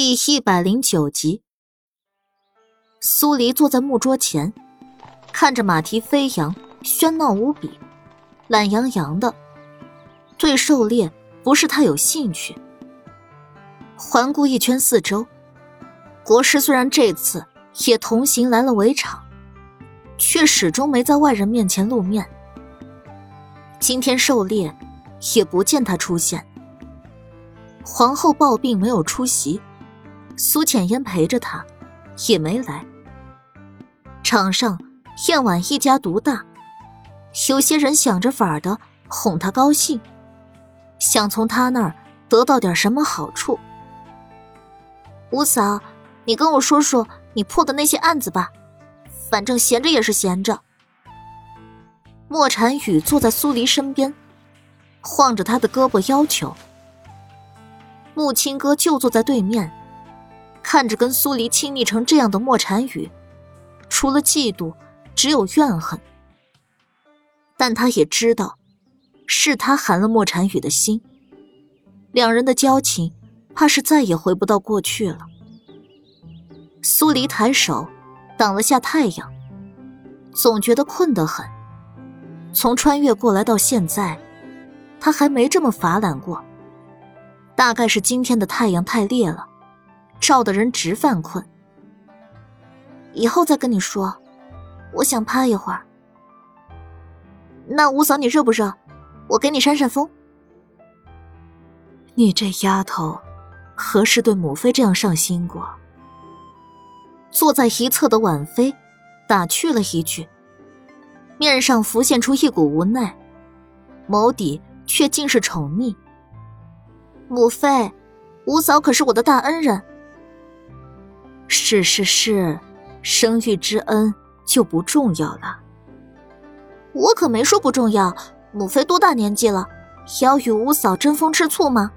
第一百零九集，苏黎坐在木桌前，看着马蹄飞扬，喧闹无比，懒洋洋的，对狩猎不是太有兴趣。环顾一圈四周，国师虽然这次也同行来了围场，却始终没在外人面前露面。今天狩猎，也不见他出现。皇后抱病没有出席。苏浅烟陪着他，也没来。场上燕婉一家独大，有些人想着法的哄他高兴，想从他那儿得到点什么好处。五嫂，你跟我说说你破的那些案子吧，反正闲着也是闲着。莫禅雨坐在苏黎身边，晃着他的胳膊要求。木青哥就坐在对面。看着跟苏黎亲密成这样的莫禅雨，除了嫉妒，只有怨恨。但他也知道，是他寒了莫禅雨的心。两人的交情，怕是再也回不到过去了。苏黎抬手挡了下太阳，总觉得困得很。从穿越过来到现在，他还没这么乏懒过。大概是今天的太阳太烈了。照的人直犯困。以后再跟你说，我想趴一会儿。那五嫂，你热不热？我给你扇扇风。你这丫头，何时对母妃这样上心过？坐在一侧的婉妃打趣了一句，面上浮现出一股无奈，眸底却尽是宠溺。母妃，五嫂可是我的大恩人。是是是，生育之恩就不重要了。我可没说不重要。母妃多大年纪了，要与五嫂争风吃醋吗？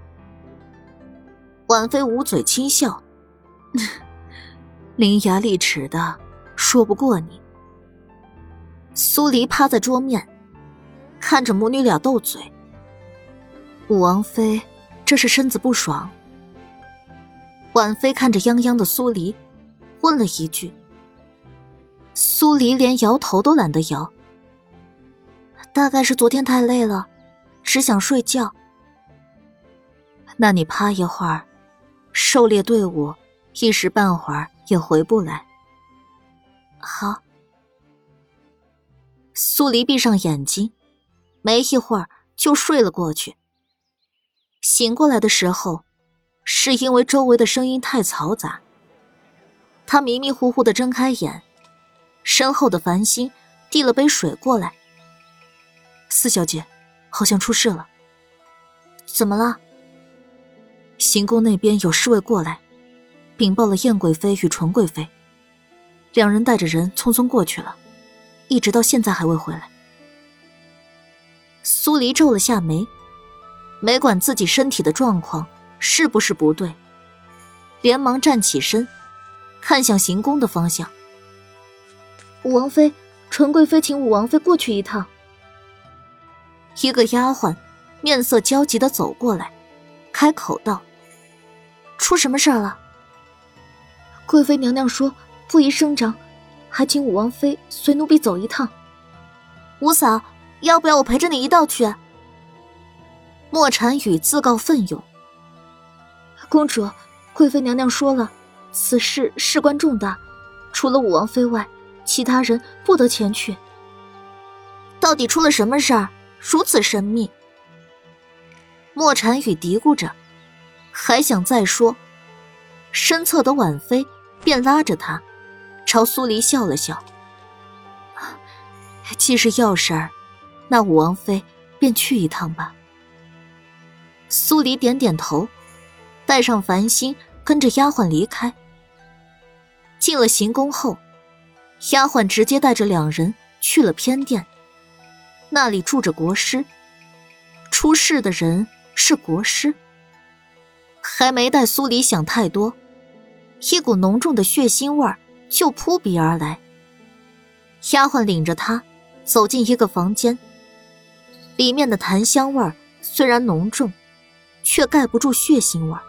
婉妃捂嘴轻笑，伶牙俐齿的，说不过你。苏黎趴在桌面，看着母女俩斗嘴。武王妃这是身子不爽。婉妃看着泱泱的苏黎，问了一句：“苏黎连摇头都懒得摇，大概是昨天太累了，只想睡觉。那你趴一会儿，狩猎队伍一时半会儿也回不来。”好。苏黎闭上眼睛，没一会儿就睡了过去。醒过来的时候。是因为周围的声音太嘈杂，他迷迷糊糊的睁开眼，身后的繁星递了杯水过来。四小姐，好像出事了。怎么了？行宫那边有侍卫过来，禀报了燕贵妃与纯贵妃，两人带着人匆匆过去了，一直到现在还未回来。苏黎皱了下眉，没管自己身体的状况。是不是不对？连忙站起身，看向行宫的方向。武王妃、纯贵妃请武王妃过去一趟。一个丫鬟面色焦急的走过来，开口道：“出什么事儿了？”贵妃娘娘说不宜声张，还请武王妃随奴婢走一趟。五嫂，要不要我陪着你一道去？莫禅雨自告奋勇。公主，贵妃娘娘说了，此事事关重大，除了武王妃外，其他人不得前去。到底出了什么事儿？如此神秘。莫禅雨嘀咕着，还想再说，身侧的婉妃便拉着他，朝苏黎笑了笑。既是要事儿，那武王妃便去一趟吧。苏黎点点头。带上繁星，跟着丫鬟离开。进了行宫后，丫鬟直接带着两人去了偏殿。那里住着国师，出事的人是国师。还没待苏黎想太多，一股浓重的血腥味就扑鼻而来。丫鬟领着他走进一个房间，里面的檀香味虽然浓重，却盖不住血腥味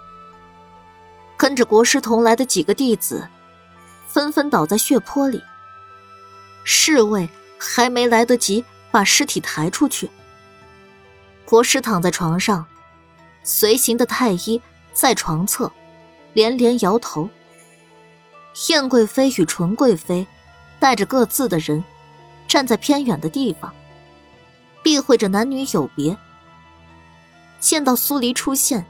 跟着国师同来的几个弟子，纷纷倒在血泊里。侍卫还没来得及把尸体抬出去，国师躺在床上，随行的太医在床侧连连摇头。燕贵妃与纯贵妃带着各自的人，站在偏远的地方，避讳着男女有别。见到苏黎出现，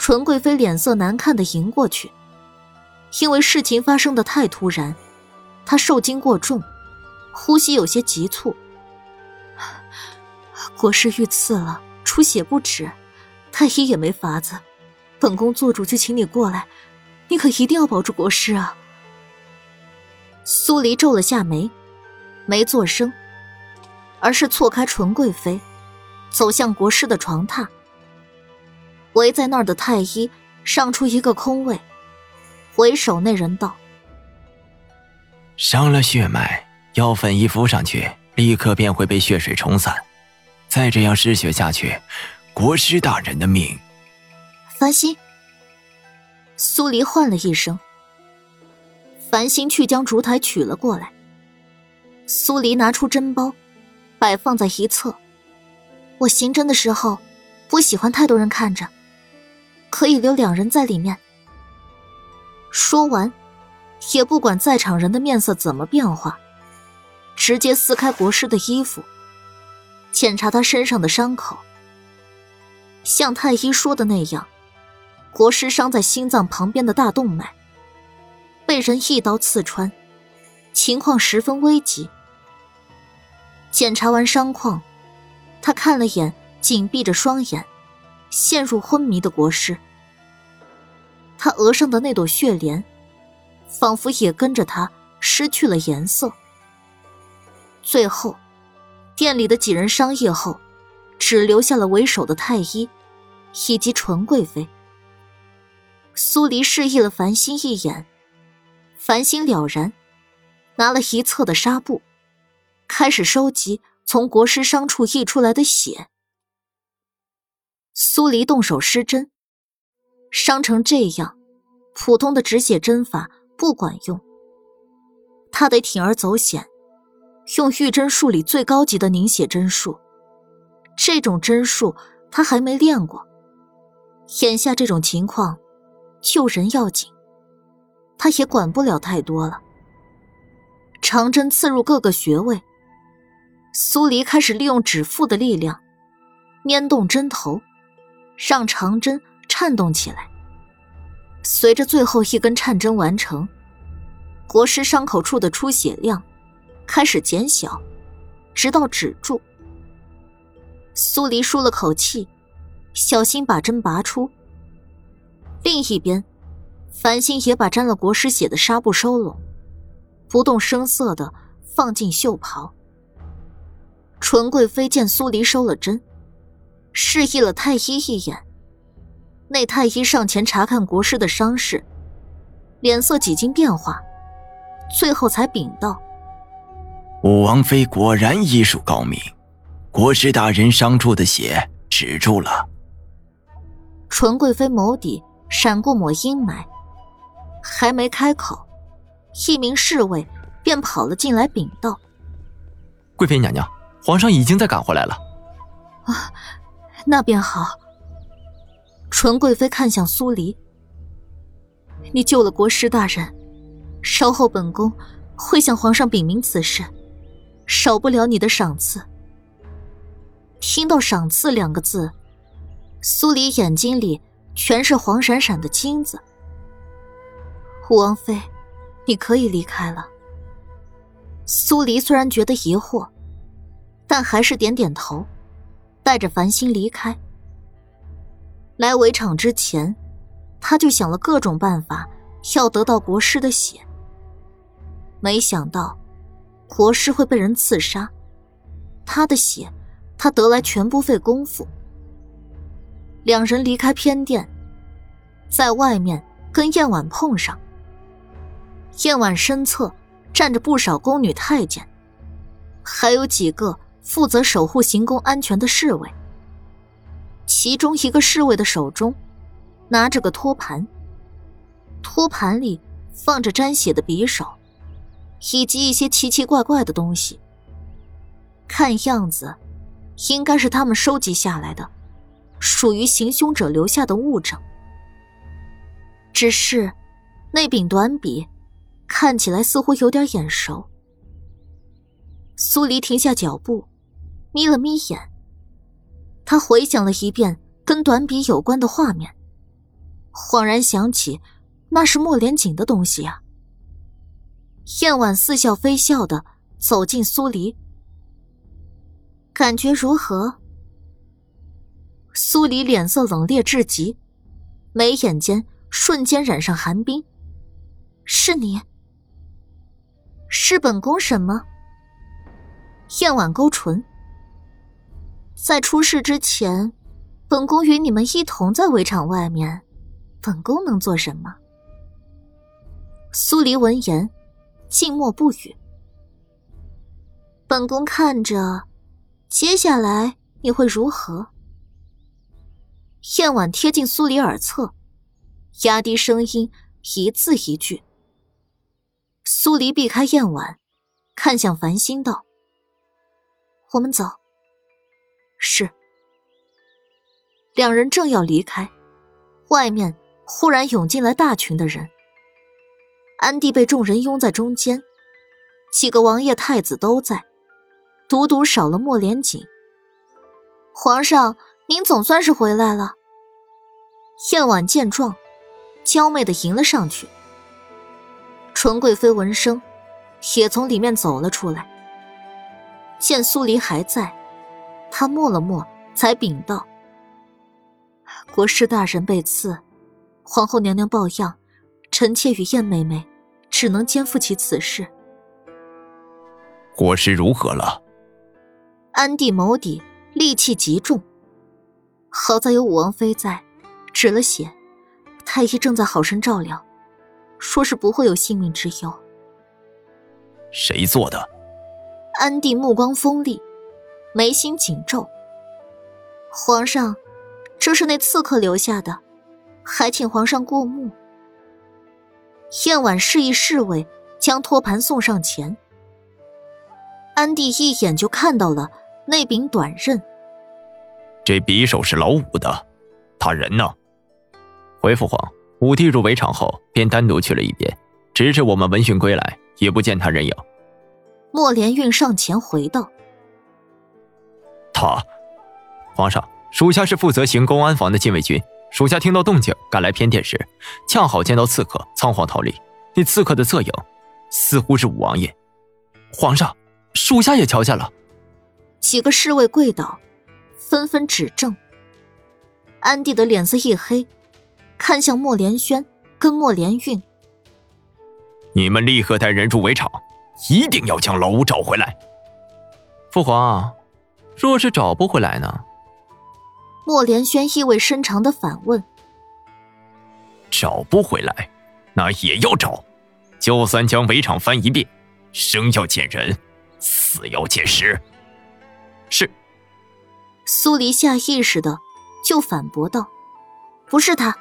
纯贵妃脸色难看的迎过去，因为事情发生的太突然，她受惊过重。呼吸有些急促，国师遇刺了，出血不止，太医也没法子。本宫做主就请你过来，你可一定要保住国师啊！苏黎皱了下眉，没作声，而是错开纯贵妃，走向国师的床榻。围在那儿的太医让出一个空位，为首那人道：“伤了血脉。”药粉一敷上去，立刻便会被血水冲散。再这样失血下去，国师大人的命……繁星，苏黎唤了一声。繁星去将烛台取了过来。苏黎拿出针包，摆放在一侧。我行针的时候，不喜欢太多人看着，可以留两人在里面。说完，也不管在场人的面色怎么变化。直接撕开国师的衣服，检查他身上的伤口。像太医说的那样，国师伤在心脏旁边的大动脉，被人一刀刺穿，情况十分危急。检查完伤况，他看了眼紧闭着双眼、陷入昏迷的国师，他额上的那朵血莲，仿佛也跟着他失去了颜色。最后，店里的几人商议后，只留下了为首的太医，以及纯贵妃。苏黎示意了繁星一眼，繁星了然，拿了一侧的纱布，开始收集从国师伤处溢出来的血。苏黎动手施针，伤成这样，普通的止血针法不管用，他得铤而走险。用玉针术里最高级的凝血针术，这种针术他还没练过。眼下这种情况，救人要紧，他也管不了太多了。长针刺入各个穴位，苏黎开始利用指腹的力量，捻动针头，让长针颤动起来。随着最后一根颤针完成，国师伤口处的出血量。开始减小，直到止住。苏黎舒了口气，小心把针拔出。另一边，繁星也把沾了国师血的纱布收拢，不动声色的放进袖袍。纯贵妃见苏黎收了针，示意了太医一眼。那太医上前查看国师的伤势，脸色几经变化，最后才禀道。武王妃果然医术高明，国师大人伤处的血止住了。纯贵妃眸底闪过抹阴霾，还没开口，一名侍卫便跑了进来禀道：“贵妃娘娘，皇上已经在赶回来了。”啊，那便好。纯贵妃看向苏黎：“你救了国师大人，稍后本宫会向皇上禀明此事。”少不了你的赏赐。听到“赏赐”两个字，苏黎眼睛里全是黄闪闪的金子。武王妃，你可以离开了。苏黎虽然觉得疑惑，但还是点点头，带着繁星离开。来围场之前，他就想了各种办法，要得到国师的血。没想到。国师会被人刺杀，他的血，他得来全不费功夫。两人离开偏殿，在外面跟燕婉碰上。燕婉身侧站着不少宫女太监，还有几个负责守护行宫安全的侍卫。其中一个侍卫的手中拿着个托盘，托盘里放着沾血的匕首，以及一些奇奇怪怪的东西。看样子，应该是他们收集下来的，属于行凶者留下的物证。只是，那柄短笔看起来似乎有点眼熟。苏黎停下脚步，眯了眯眼。他回想了一遍跟短笔有关的画面，恍然想起，那是莫连锦的东西呀。燕婉似笑非笑的走进苏黎，感觉如何？苏黎脸色冷冽至极，眉眼间瞬间染上寒冰。是你？是本宫什么？燕婉勾唇。在出事之前，本宫与你们一同在围场外面，本宫能做什么？苏黎闻言，静默不语。本宫看着，接下来你会如何？燕婉贴近苏黎耳侧，压低声音，一字一句。苏黎避开燕婉，看向繁星道：“我们走。”是。两人正要离开，外面忽然涌进来大群的人。安帝被众人拥在中间，几个王爷太子都在，独独少了莫连锦。皇上，您总算是回来了。燕婉见状，娇媚的迎了上去。纯贵妃闻声，也从里面走了出来。见苏黎还在。他默了默，才禀道：“国师大人被刺，皇后娘娘抱恙，臣妾与燕妹妹只能肩负起此事。”国师如何了？安帝眸底戾气极重。好在有武王妃在，止了血，太医正在好生照料，说是不会有性命之忧。谁做的？安帝目光锋利。眉心紧皱。皇上，这是那刺客留下的，还请皇上过目。燕婉示意侍卫将托盘送上前。安帝一眼就看到了那柄短刃。这匕首是老五的，他人呢？回父皇，武帝入围场后便单独去了一边，直至我们闻讯归来，也不见他人影。莫连运上前回道。他，皇上，属下是负责行宫安防的禁卫军。属下听到动静赶来偏殿时，恰好见到刺客仓皇逃离。那刺客的侧影，似乎是五王爷。皇上，属下也瞧见了。几个侍卫跪倒，纷纷指证。安帝的脸色一黑，看向莫连轩跟莫连运：“你们立刻带人入围场，一定要将老五找回来。”父皇。若是找不回来呢？莫连轩意味深长的反问：“找不回来，那也要找，就算将围场翻一遍，生要见人，死要见尸。”是。苏黎下意识的就反驳道：“不是他。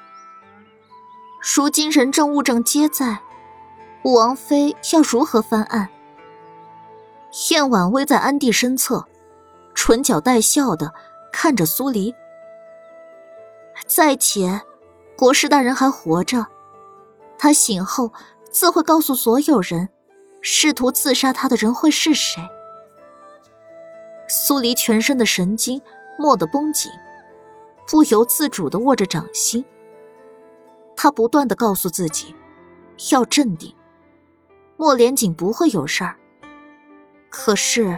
如今人证物证皆在，武王妃要如何翻案？”燕婉微在安帝身侧。唇角带笑的看着苏黎。再且，国师大人还活着，他醒后自会告诉所有人，试图刺杀他的人会是谁。苏黎全身的神经蓦地绷紧，不由自主的握着掌心。他不断的告诉自己，要镇定，莫连锦不会有事儿。可是。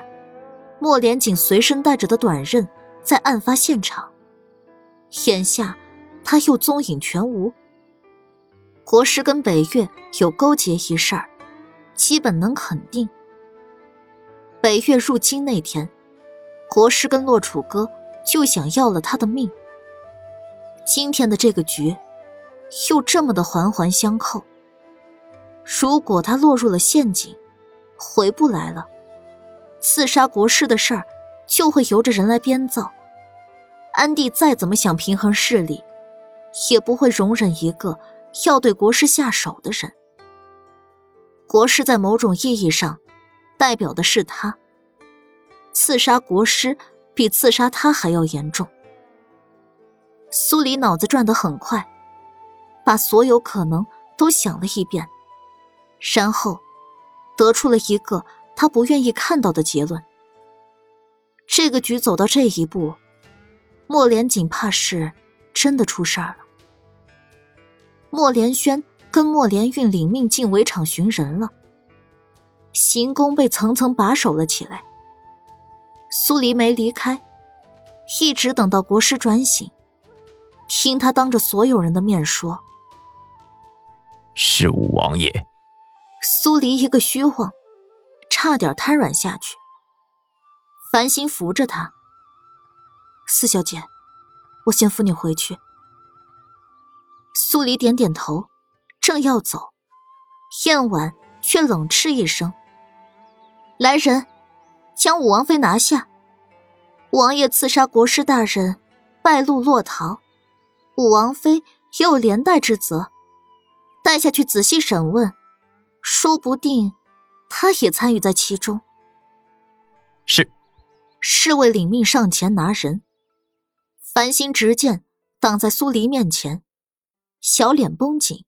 莫连锦随身带着的短刃，在案发现场。眼下，他又踪影全无。国师跟北岳有勾结一事儿，基本能肯定。北岳入京那天，国师跟洛楚歌就想要了他的命。今天的这个局，又这么的环环相扣。如果他落入了陷阱，回不来了。刺杀国师的事儿，就会由着人来编造。安帝再怎么想平衡势力，也不会容忍一个要对国师下手的人。国师在某种意义上，代表的是他。刺杀国师比刺杀他还要严重。苏黎脑子转得很快，把所有可能都想了一遍，然后得出了一个他不愿意看到的结论。这个局走到这一步，莫连锦怕是真的出事儿了。莫连轩跟莫连运领命进围场寻人了，行宫被层层把守了起来。苏黎没离开，一直等到国师转醒，听他当着所有人的面说：“是五王爷。”苏黎一个虚晃，差点瘫软下去。繁星扶着他，四小姐，我先扶你回去。苏黎点点头，正要走，燕婉却冷嗤一声：“来人，将武王妃拿下！王爷刺杀国师大人，败露落逃，武王妃也有连带之责，带下去仔细审问，说不定他也参与在其中。”是。侍卫领命上前拿人，繁星执剑挡在苏黎面前，小脸绷紧，